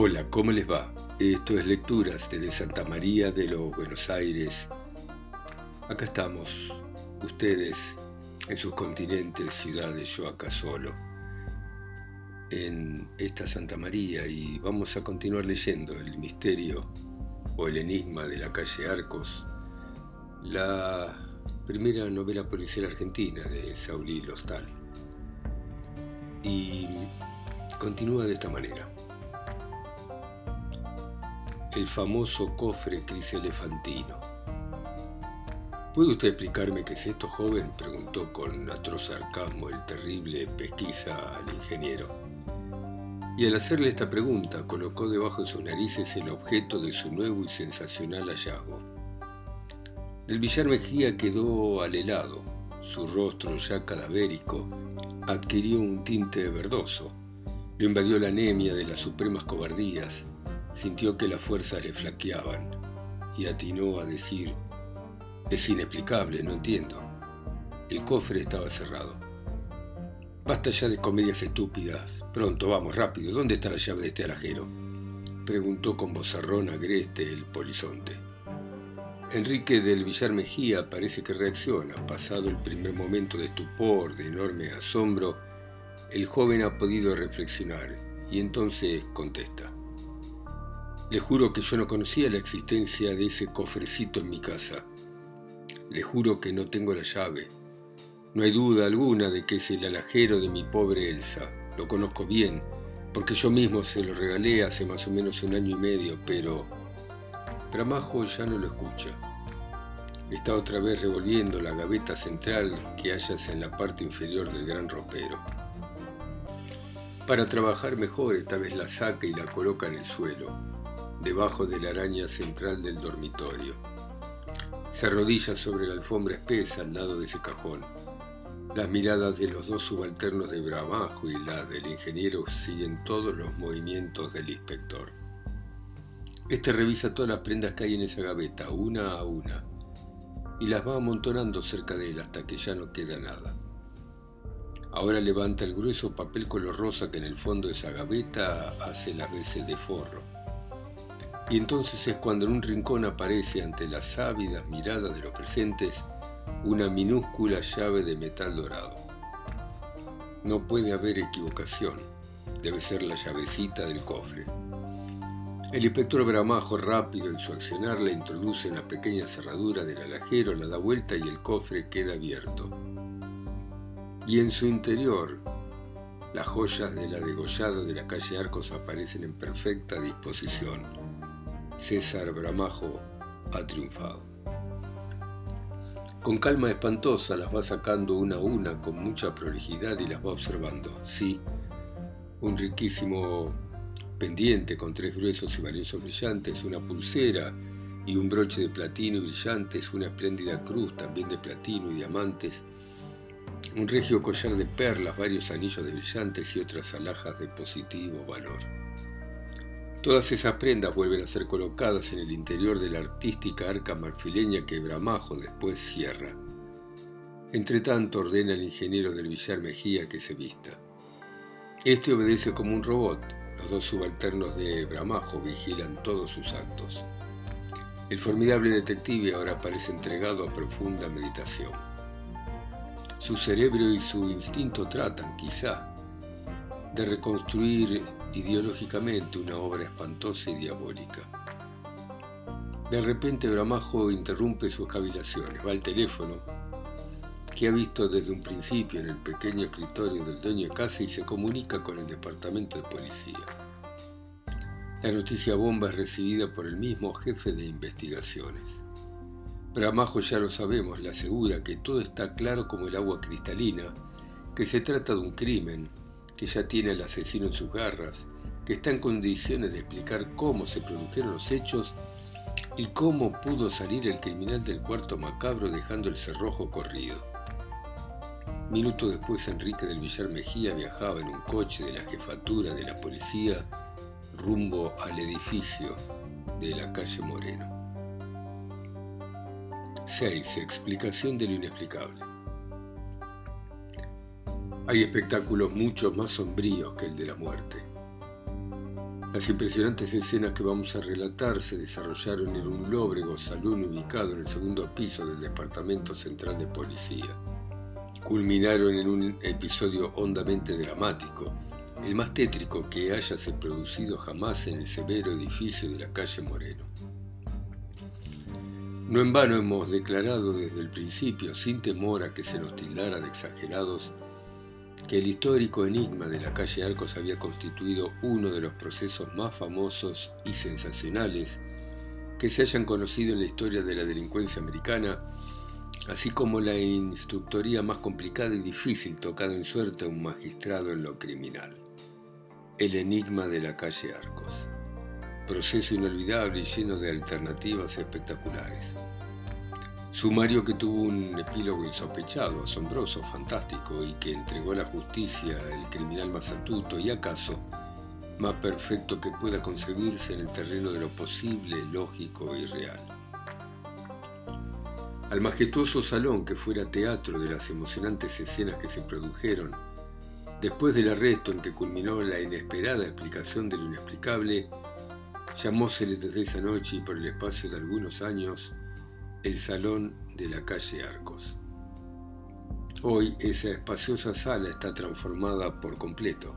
Hola, ¿cómo les va? Esto es Lecturas desde Santa María de los Buenos Aires. Acá estamos, ustedes en sus continentes, ciudades, yo acá solo, en esta Santa María y vamos a continuar leyendo el misterio o el enigma de la calle Arcos, la primera novela policial argentina de Saulí Lostal. Y continúa de esta manera. El famoso cofre criselefantino. ¿Puede usted explicarme qué es esto, joven? preguntó con atroz sarcasmo el terrible pesquisa al ingeniero. Y al hacerle esta pregunta colocó debajo de sus narices el objeto de su nuevo y sensacional hallazgo. El Villar Mejía quedó al helado, su rostro ya cadavérico adquirió un tinte verdoso, lo invadió la anemia de las supremas cobardías, sintió que las fuerzas le flaqueaban y atinó a decir, es inexplicable, no entiendo. El cofre estaba cerrado. Basta ya de comedias estúpidas. Pronto, vamos, rápido. ¿Dónde está la llave de este alajero? Preguntó con vozarrón agreste el polizonte. Enrique del Villar Mejía parece que reacciona. Pasado el primer momento de estupor, de enorme asombro, el joven ha podido reflexionar y entonces contesta. Le juro que yo no conocía la existencia de ese cofrecito en mi casa. Le juro que no tengo la llave. No hay duda alguna de que es el alajero de mi pobre Elsa. Lo conozco bien, porque yo mismo se lo regalé hace más o menos un año y medio, pero Bramajo ya no lo escucha. Está otra vez revolviendo la gaveta central que hallas en la parte inferior del gran ropero. Para trabajar mejor, esta vez la saca y la coloca en el suelo, debajo de la araña central del dormitorio. Se arrodilla sobre la alfombra espesa al lado de ese cajón. Las miradas de los dos subalternos de Bramajo y las del ingeniero siguen todos los movimientos del inspector. Este revisa todas las prendas que hay en esa gaveta, una a una, y las va amontonando cerca de él hasta que ya no queda nada. Ahora levanta el grueso papel color rosa que en el fondo de esa gaveta hace las veces de forro. Y entonces es cuando en un rincón aparece ante las ávidas miradas de los presentes una minúscula llave de metal dorado. No puede haber equivocación, debe ser la llavecita del cofre. El inspector Bramajo, rápido en su accionar, la introduce en la pequeña cerradura del alajero, la da vuelta y el cofre queda abierto. Y en su interior, las joyas de la degollada de la calle Arcos aparecen en perfecta disposición. César Bramajo ha triunfado. Con calma espantosa las va sacando una a una con mucha prolijidad y las va observando. Sí, un riquísimo pendiente con tres gruesos y valiosos brillantes, una pulsera y un broche de platino y brillantes, una espléndida cruz también de platino y diamantes, un regio collar de perlas, varios anillos de brillantes y otras alhajas de positivo valor. Todas esas prendas vuelven a ser colocadas en el interior de la artística arca marfileña que Bramajo después cierra. Entretanto ordena al ingeniero del Villar Mejía que se vista. Este obedece como un robot, los dos subalternos de Bramajo vigilan todos sus actos. El formidable detective ahora parece entregado a profunda meditación. Su cerebro y su instinto tratan, quizá, de reconstruir ideológicamente una obra espantosa y diabólica. De repente Bramajo interrumpe sus cavilaciones, va al teléfono, que ha visto desde un principio en el pequeño escritorio del dueño de casa y se comunica con el departamento de policía. La noticia bomba es recibida por el mismo jefe de investigaciones. Bramajo ya lo sabemos, le asegura que todo está claro como el agua cristalina, que se trata de un crimen, que ya tiene al asesino en sus garras, que está en condiciones de explicar cómo se produjeron los hechos y cómo pudo salir el criminal del cuarto macabro dejando el cerrojo corrido. Minutos después Enrique del Villar Mejía viajaba en un coche de la jefatura de la policía rumbo al edificio de la calle Moreno. 6. Explicación de lo inexplicable. Hay espectáculos mucho más sombríos que el de la muerte. Las impresionantes escenas que vamos a relatar se desarrollaron en un lóbrego salón ubicado en el segundo piso del Departamento Central de Policía. Culminaron en un episodio hondamente dramático, el más tétrico que hayase producido jamás en el severo edificio de la calle Moreno. No en vano hemos declarado desde el principio, sin temor a que se nos tildara de exagerados, que el histórico enigma de la calle Arcos había constituido uno de los procesos más famosos y sensacionales que se hayan conocido en la historia de la delincuencia americana, así como la instructoría más complicada y difícil tocada en suerte a un magistrado en lo criminal. El enigma de la calle Arcos. Proceso inolvidable y lleno de alternativas espectaculares. Sumario que tuvo un epílogo insospechado, asombroso, fantástico y que entregó a la justicia el criminal más astuto y acaso más perfecto que pueda concebirse en el terreno de lo posible, lógico y real. Al majestuoso salón que fuera teatro de las emocionantes escenas que se produjeron, después del arresto en que culminó la inesperada explicación de lo inexplicable, llamósele desde esa noche y por el espacio de algunos años el salón de la calle Arcos. Hoy esa espaciosa sala está transformada por completo.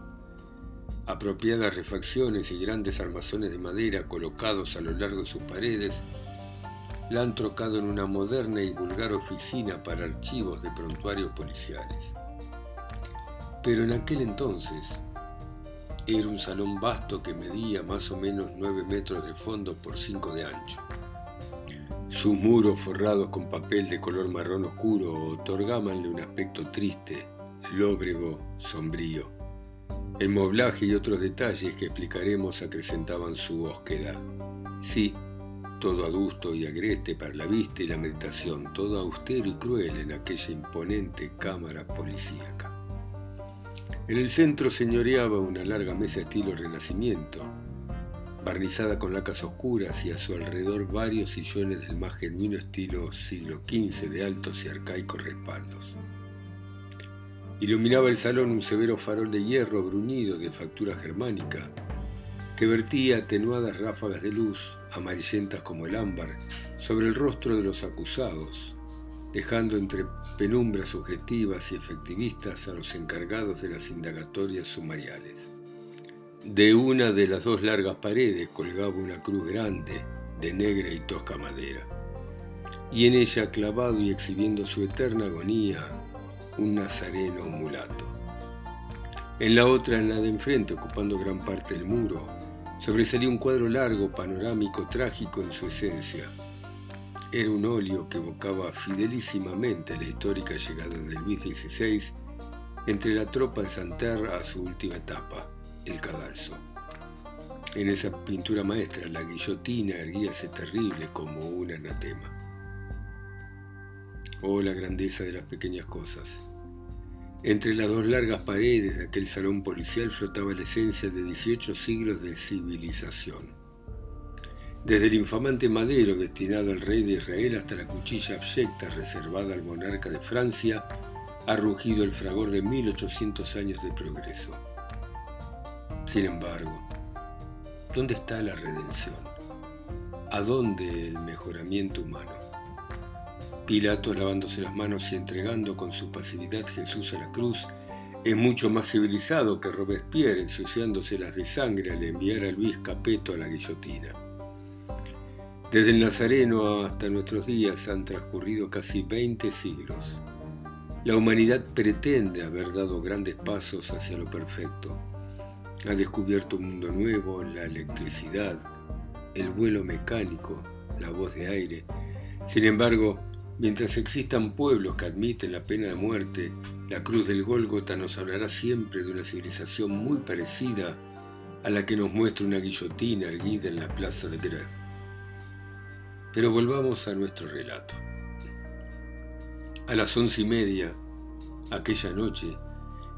Apropiadas refacciones y grandes armazones de madera colocados a lo largo de sus paredes la han trocado en una moderna y vulgar oficina para archivos de prontuarios policiales. Pero en aquel entonces era un salón vasto que medía más o menos 9 metros de fondo por 5 de ancho sus muros forrados con papel de color marrón oscuro otorgábanle un aspecto triste, lóbrego, sombrío. El moblaje y otros detalles que explicaremos acrecentaban su búsqueda. Sí, todo adusto y agreste para la vista y la meditación, todo austero y cruel en aquella imponente cámara policíaca. En el centro señoreaba una larga mesa estilo renacimiento, barnizada con lacas oscuras y a su alrededor varios sillones del más genuino estilo siglo XV de altos y arcaicos respaldos. Iluminaba el salón un severo farol de hierro bruñido de factura germánica que vertía atenuadas ráfagas de luz, amarillentas como el ámbar, sobre el rostro de los acusados, dejando entre penumbras sugestivas y efectivistas a los encargados de las indagatorias sumariales. De una de las dos largas paredes colgaba una cruz grande de negra y tosca madera, y en ella, clavado y exhibiendo su eterna agonía, un nazareno mulato. En la otra, en la de enfrente, ocupando gran parte del muro, sobresalía un cuadro largo, panorámico, trágico en su esencia. Era un óleo que evocaba fidelísimamente la histórica llegada de Luis XVI entre la tropa de Santerre a su última etapa el cadalso. En esa pintura maestra la guillotina erguíase terrible como un anatema. Oh, la grandeza de las pequeñas cosas. Entre las dos largas paredes de aquel salón policial flotaba la esencia de 18 siglos de civilización. Desde el infamante madero destinado al rey de Israel hasta la cuchilla abyecta reservada al monarca de Francia, ha rugido el fragor de 1800 años de progreso. Sin embargo, ¿dónde está la redención? ¿A dónde el mejoramiento humano? Pilato, lavándose las manos y entregando con su pasividad Jesús a la cruz, es mucho más civilizado que Robespierre ensuciándoselas de sangre al enviar a Luis Capeto a la guillotina. Desde el Nazareno hasta nuestros días han transcurrido casi 20 siglos. La humanidad pretende haber dado grandes pasos hacia lo perfecto ha descubierto un mundo nuevo, la electricidad, el vuelo mecánico, la voz de aire. Sin embargo, mientras existan pueblos que admiten la pena de muerte, la cruz del Gólgota nos hablará siempre de una civilización muy parecida a la que nos muestra una guillotina erguida en la plaza de Greve. Pero volvamos a nuestro relato. A las once y media, aquella noche,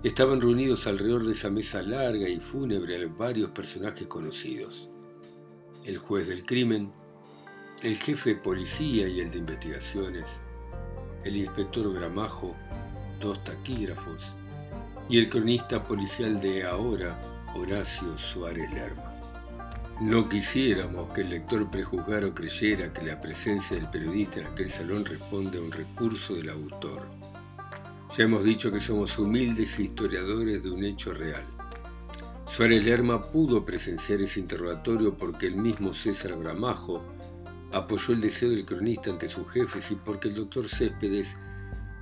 Estaban reunidos alrededor de esa mesa larga y fúnebre varios personajes conocidos. El juez del crimen, el jefe de policía y el de investigaciones, el inspector Gramajo, dos taquígrafos y el cronista policial de ahora, Horacio Suárez Lerma. No quisiéramos que el lector prejuzgara o creyera que la presencia del periodista en aquel salón responde a un recurso del autor. Ya hemos dicho que somos humildes historiadores de un hecho real. Suárez Lerma pudo presenciar ese interrogatorio porque el mismo César Gramajo apoyó el deseo del cronista ante sus jefes y porque el doctor Céspedes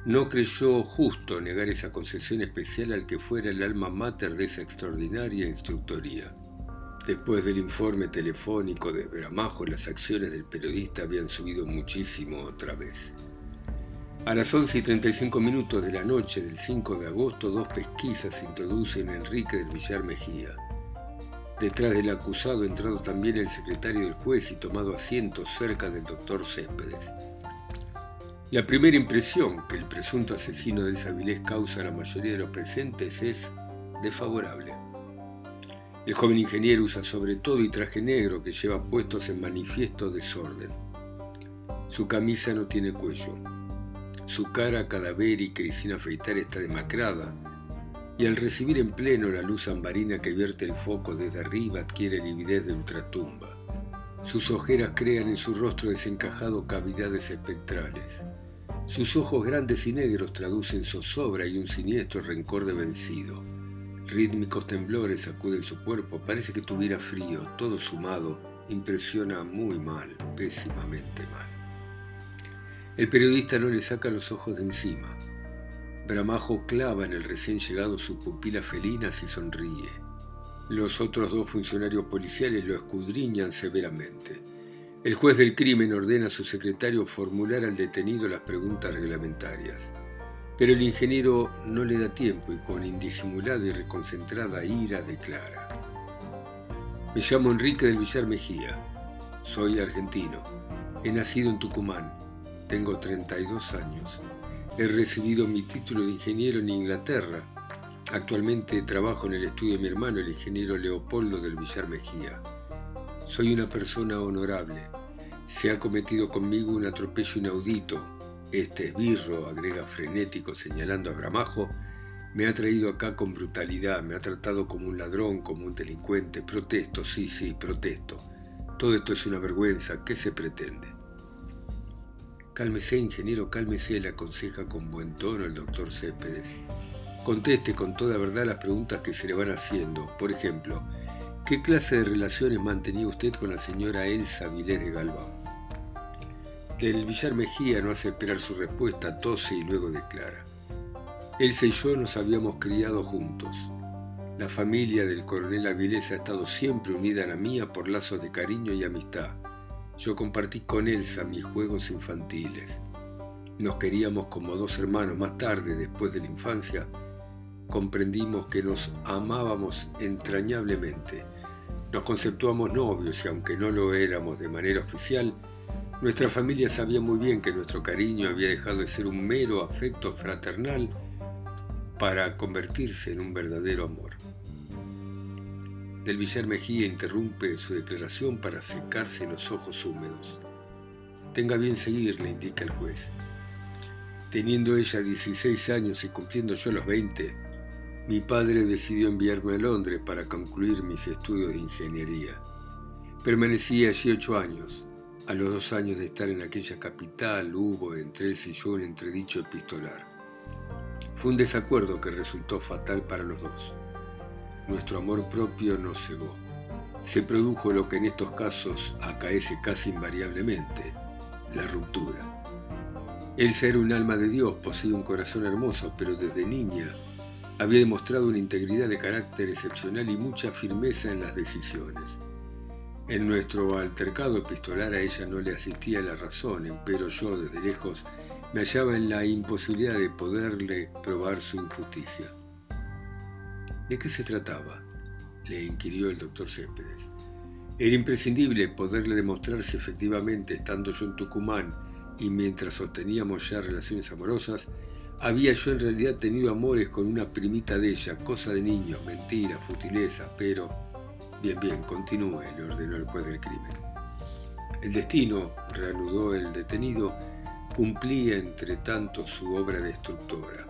no creyó justo negar esa concesión especial al que fuera el alma mater de esa extraordinaria instructoría. Después del informe telefónico de Bramajo, las acciones del periodista habían subido muchísimo otra vez. A las 11 y 35 minutos de la noche del 5 de agosto, dos pesquisas introducen a Enrique del Villar Mejía. Detrás del acusado ha entrado también el secretario del juez y tomado asiento cerca del doctor Céspedes. La primera impresión que el presunto asesino de Sabilés causa a la mayoría de los presentes es desfavorable. El joven ingeniero usa sobre todo y traje negro que lleva puestos en manifiesto desorden. Su camisa no tiene cuello. Su cara cadavérica y sin afeitar está demacrada, y al recibir en pleno la luz ambarina que vierte el foco desde arriba adquiere lividez de ultratumba. Sus ojeras crean en su rostro desencajado cavidades espectrales. Sus ojos grandes y negros traducen zozobra y un siniestro rencor de vencido. Rítmicos temblores sacuden su cuerpo, parece que tuviera frío, todo sumado, impresiona muy mal, pésimamente mal. El periodista no le saca los ojos de encima. Bramajo clava en el recién llegado sus pupilas felinas y sonríe. Los otros dos funcionarios policiales lo escudriñan severamente. El juez del crimen ordena a su secretario formular al detenido las preguntas reglamentarias. Pero el ingeniero no le da tiempo y con indisimulada y reconcentrada ira declara. Me llamo Enrique del Villar Mejía. Soy argentino. He nacido en Tucumán. Tengo 32 años. He recibido mi título de ingeniero en Inglaterra. Actualmente trabajo en el estudio de mi hermano, el ingeniero Leopoldo del Villar Mejía. Soy una persona honorable. Se ha cometido conmigo un atropello inaudito, este esbirro, agrega frenético señalando a Gramajo, me ha traído acá con brutalidad, me ha tratado como un ladrón, como un delincuente. Protesto, sí, sí, protesto. Todo esto es una vergüenza. ¿Qué se pretende? Cálmese, ingeniero, cálmese, le aconseja con buen tono el doctor Céspedes. Conteste con toda verdad las preguntas que se le van haciendo. Por ejemplo, ¿qué clase de relaciones mantenía usted con la señora Elsa Vilés de Galván? Del Villar Mejía no hace esperar su respuesta, tose y luego declara. Elsa y yo nos habíamos criado juntos. La familia del coronel Avilés ha estado siempre unida a la mía por lazos de cariño y amistad. Yo compartí con Elsa mis juegos infantiles. Nos queríamos como dos hermanos. Más tarde, después de la infancia, comprendimos que nos amábamos entrañablemente. Nos conceptuamos novios y aunque no lo éramos de manera oficial, nuestra familia sabía muy bien que nuestro cariño había dejado de ser un mero afecto fraternal para convertirse en un verdadero amor. Del Villar Mejía interrumpe su declaración para secarse los ojos húmedos. Tenga bien seguir, le indica el juez. Teniendo ella 16 años y cumpliendo yo los 20, mi padre decidió enviarme a Londres para concluir mis estudios de ingeniería. Permanecí allí ocho años, a los dos años de estar en aquella capital hubo entre él y yo un entredicho epistolar. Fue un desacuerdo que resultó fatal para los dos. Nuestro amor propio nos cegó. Se produjo lo que en estos casos acaece casi invariablemente, la ruptura. Él era un alma de Dios, poseía un corazón hermoso, pero desde niña había demostrado una integridad de carácter excepcional y mucha firmeza en las decisiones. En nuestro altercado epistolar a ella no le asistía la razón, pero yo desde lejos me hallaba en la imposibilidad de poderle probar su injusticia. ¿De qué se trataba? le inquirió el doctor Céspedes. Era imprescindible poderle demostrar si efectivamente, estando yo en Tucumán y mientras sosteníamos ya relaciones amorosas, había yo en realidad tenido amores con una primita de ella, cosa de niño, mentira, futileza, pero Bien, bien, continúe, le ordenó el juez del crimen. El destino, reanudó el detenido, cumplía entre tanto su obra destructora.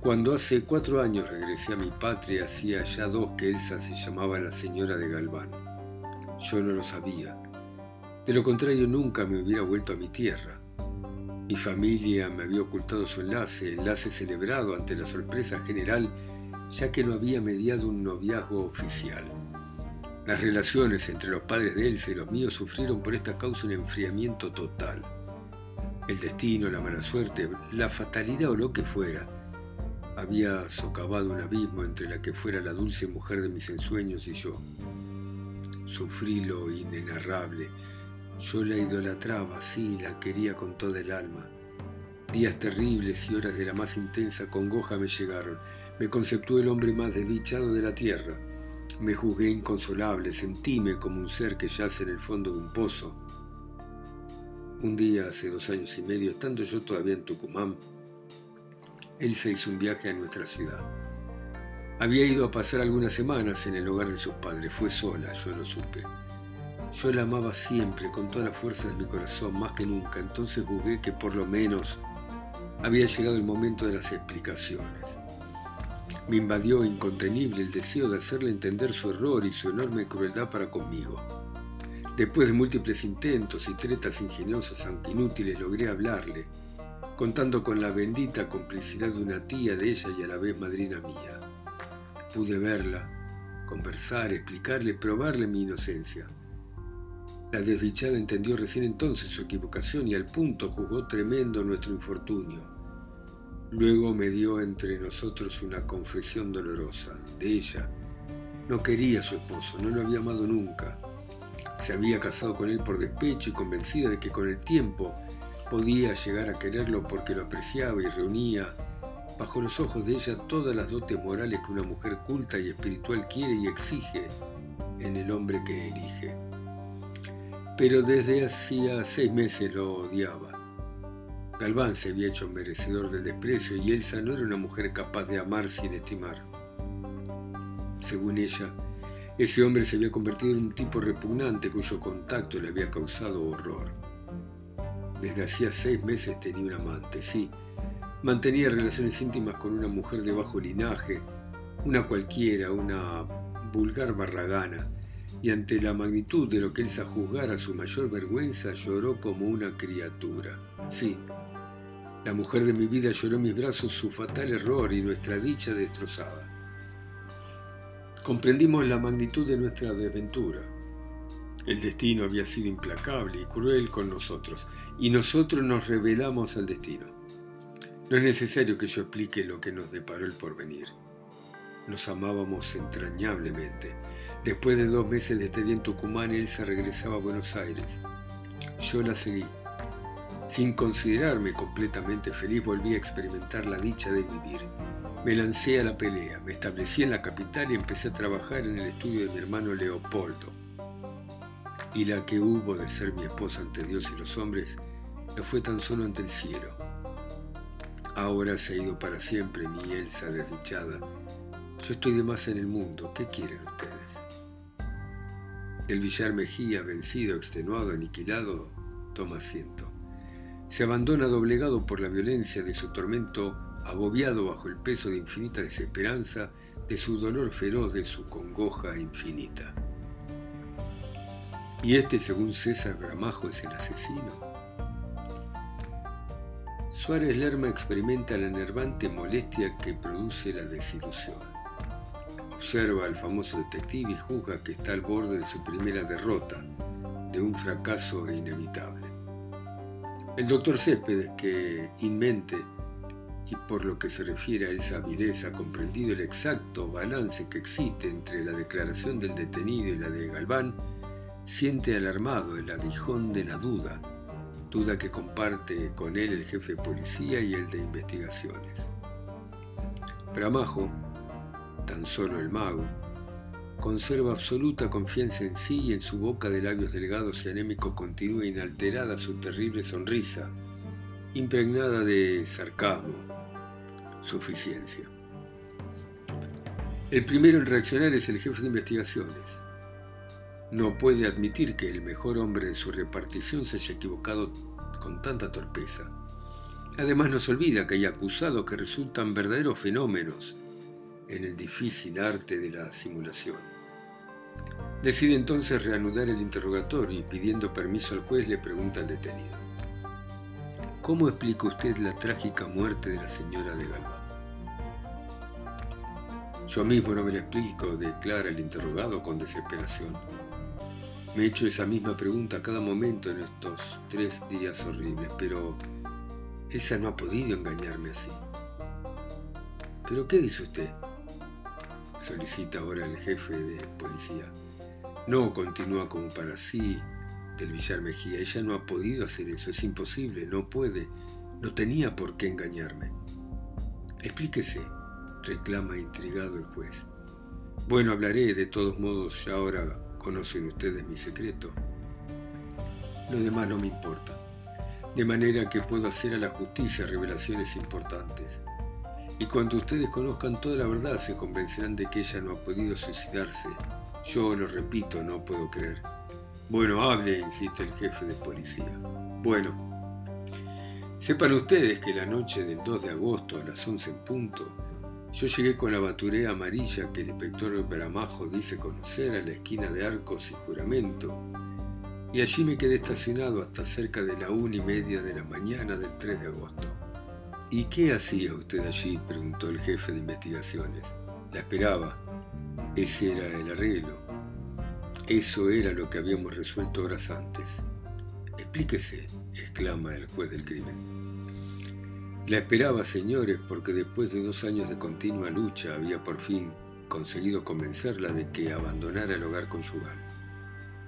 Cuando hace cuatro años regresé a mi patria, hacía ya dos que Elsa se llamaba la señora de Galván. Yo no lo sabía. De lo contrario, nunca me hubiera vuelto a mi tierra. Mi familia me había ocultado su enlace, enlace celebrado ante la sorpresa general, ya que no había mediado un noviazgo oficial. Las relaciones entre los padres de Elsa y los míos sufrieron por esta causa un enfriamiento total. El destino, la mala suerte, la fatalidad o lo que fuera, había socavado un abismo entre la que fuera la dulce mujer de mis ensueños y yo. Sufrí lo inenarrable. Yo la idolatraba, sí, la quería con toda el alma. Días terribles y horas de la más intensa congoja me llegaron. Me conceptué el hombre más desdichado de la tierra. Me juzgué inconsolable, sentíme como un ser que yace en el fondo de un pozo. Un día, hace dos años y medio, estando yo todavía en Tucumán, él se hizo un viaje a nuestra ciudad. Había ido a pasar algunas semanas en el hogar de sus padres, fue sola, yo lo supe. Yo la amaba siempre, con toda la fuerza de mi corazón, más que nunca, entonces jugué que por lo menos había llegado el momento de las explicaciones. Me invadió incontenible el deseo de hacerle entender su error y su enorme crueldad para conmigo. Después de múltiples intentos y tretas ingeniosas aunque inútiles, logré hablarle, contando con la bendita complicidad de una tía de ella y a la vez madrina mía. Pude verla, conversar, explicarle, probarle mi inocencia. La desdichada entendió recién entonces su equivocación y al punto juzgó tremendo nuestro infortunio. Luego me dio entre nosotros una confesión dolorosa de ella. No quería a su esposo, no lo había amado nunca. Se había casado con él por despecho y convencida de que con el tiempo podía llegar a quererlo porque lo apreciaba y reunía bajo los ojos de ella todas las dotes morales que una mujer culta y espiritual quiere y exige en el hombre que elige. Pero desde hacía seis meses lo odiaba. Galván se había hecho merecedor del desprecio y Elsa no era una mujer capaz de amar sin estimar. Según ella, ese hombre se había convertido en un tipo repugnante cuyo contacto le había causado horror. Desde hacía seis meses tenía un amante, sí. Mantenía relaciones íntimas con una mujer de bajo linaje, una cualquiera, una vulgar barragana, y ante la magnitud de lo que él se juzgara su mayor vergüenza lloró como una criatura. Sí, la mujer de mi vida lloró en mis brazos su fatal error y nuestra dicha destrozada. Comprendimos la magnitud de nuestra desventura. El destino había sido implacable y cruel con nosotros, y nosotros nos rebelamos al destino. No es necesario que yo explique lo que nos deparó el porvenir. Nos amábamos entrañablemente. Después de dos meses de estadía en Tucumán, él se regresaba a Buenos Aires. Yo la seguí. Sin considerarme completamente feliz, volví a experimentar la dicha de vivir. Me lancé a la pelea, me establecí en la capital y empecé a trabajar en el estudio de mi hermano Leopoldo y la que hubo de ser mi esposa ante Dios y los hombres, no fue tan solo ante el cielo. Ahora se ha ido para siempre mi Elsa desdichada. Yo estoy de más en el mundo. ¿Qué quieren ustedes? El Villar Mejía, vencido, extenuado, aniquilado, toma asiento. Se abandona doblegado por la violencia de su tormento, abobiado bajo el peso de infinita desesperanza, de su dolor feroz, de su congoja infinita. Y este, según César Gramajo, es el asesino. Suárez Lerma experimenta la enervante molestia que produce la desilusión. Observa al famoso detective y juzga que está al borde de su primera derrota, de un fracaso inevitable. El doctor Céspedes, que inmente y por lo que se refiere a esa vileza ha comprendido el exacto balance que existe entre la declaración del detenido y la de Galván, siente alarmado el aguijón de la duda, duda que comparte con él el jefe de policía y el de investigaciones. Bramajo, tan solo el mago, conserva absoluta confianza en sí y en su boca de labios delgados y anémicos continúa inalterada su terrible sonrisa, impregnada de sarcasmo, suficiencia. El primero en reaccionar es el jefe de investigaciones, no puede admitir que el mejor hombre de su repartición se haya equivocado con tanta torpeza. Además nos olvida que hay acusados que resultan verdaderos fenómenos en el difícil arte de la simulación. Decide entonces reanudar el interrogatorio y pidiendo permiso al juez le pregunta al detenido. ¿Cómo explica usted la trágica muerte de la señora de Galván? Yo mismo no me lo explico, declara el interrogado con desesperación. Me he hecho esa misma pregunta a cada momento en estos tres días horribles, pero Elsa no ha podido engañarme así. ¿Pero qué dice usted? solicita ahora el jefe de policía. No, continúa como para sí del Villar Mejía. Ella no ha podido hacer eso, es imposible, no puede, no tenía por qué engañarme. Explíquese, reclama intrigado el juez. Bueno, hablaré, de todos modos, ya ahora conocen ustedes mi secreto. Lo demás no me importa. De manera que puedo hacer a la justicia revelaciones importantes. Y cuando ustedes conozcan toda la verdad se convencerán de que ella no ha podido suicidarse. Yo lo repito, no puedo creer. Bueno, hable, insiste el jefe de policía. Bueno, sepan ustedes que la noche del 2 de agosto a las 11 en punto, yo llegué con la baturea amarilla que el inspector Beramajo dice conocer a la esquina de Arcos y Juramento, y allí me quedé estacionado hasta cerca de la una y media de la mañana del 3 de agosto. ¿Y qué hacía usted allí? preguntó el jefe de investigaciones. La esperaba. Ese era el arreglo. Eso era lo que habíamos resuelto horas antes. Explíquese, exclama el juez del crimen. La esperaba, señores, porque después de dos años de continua lucha había por fin conseguido convencerla de que abandonara el hogar conyugal.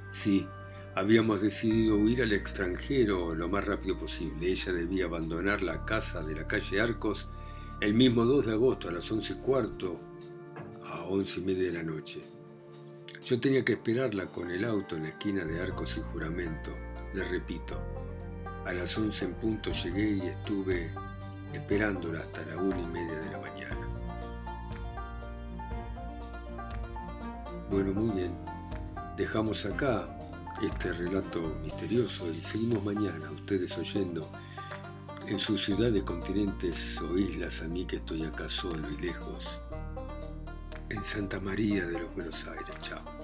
Sí, habíamos decidido huir al extranjero lo más rápido posible. Ella debía abandonar la casa de la calle Arcos el mismo 2 de agosto a las once y cuarto a once y media de la noche. Yo tenía que esperarla con el auto en la esquina de Arcos y Juramento. Le repito, a las once en punto llegué y estuve esperándola hasta la una y media de la mañana. Bueno, muy bien. Dejamos acá este relato misterioso y seguimos mañana, ustedes oyendo en su ciudad de continentes o islas, a mí que estoy acá solo y lejos, en Santa María de los Buenos Aires. Chao.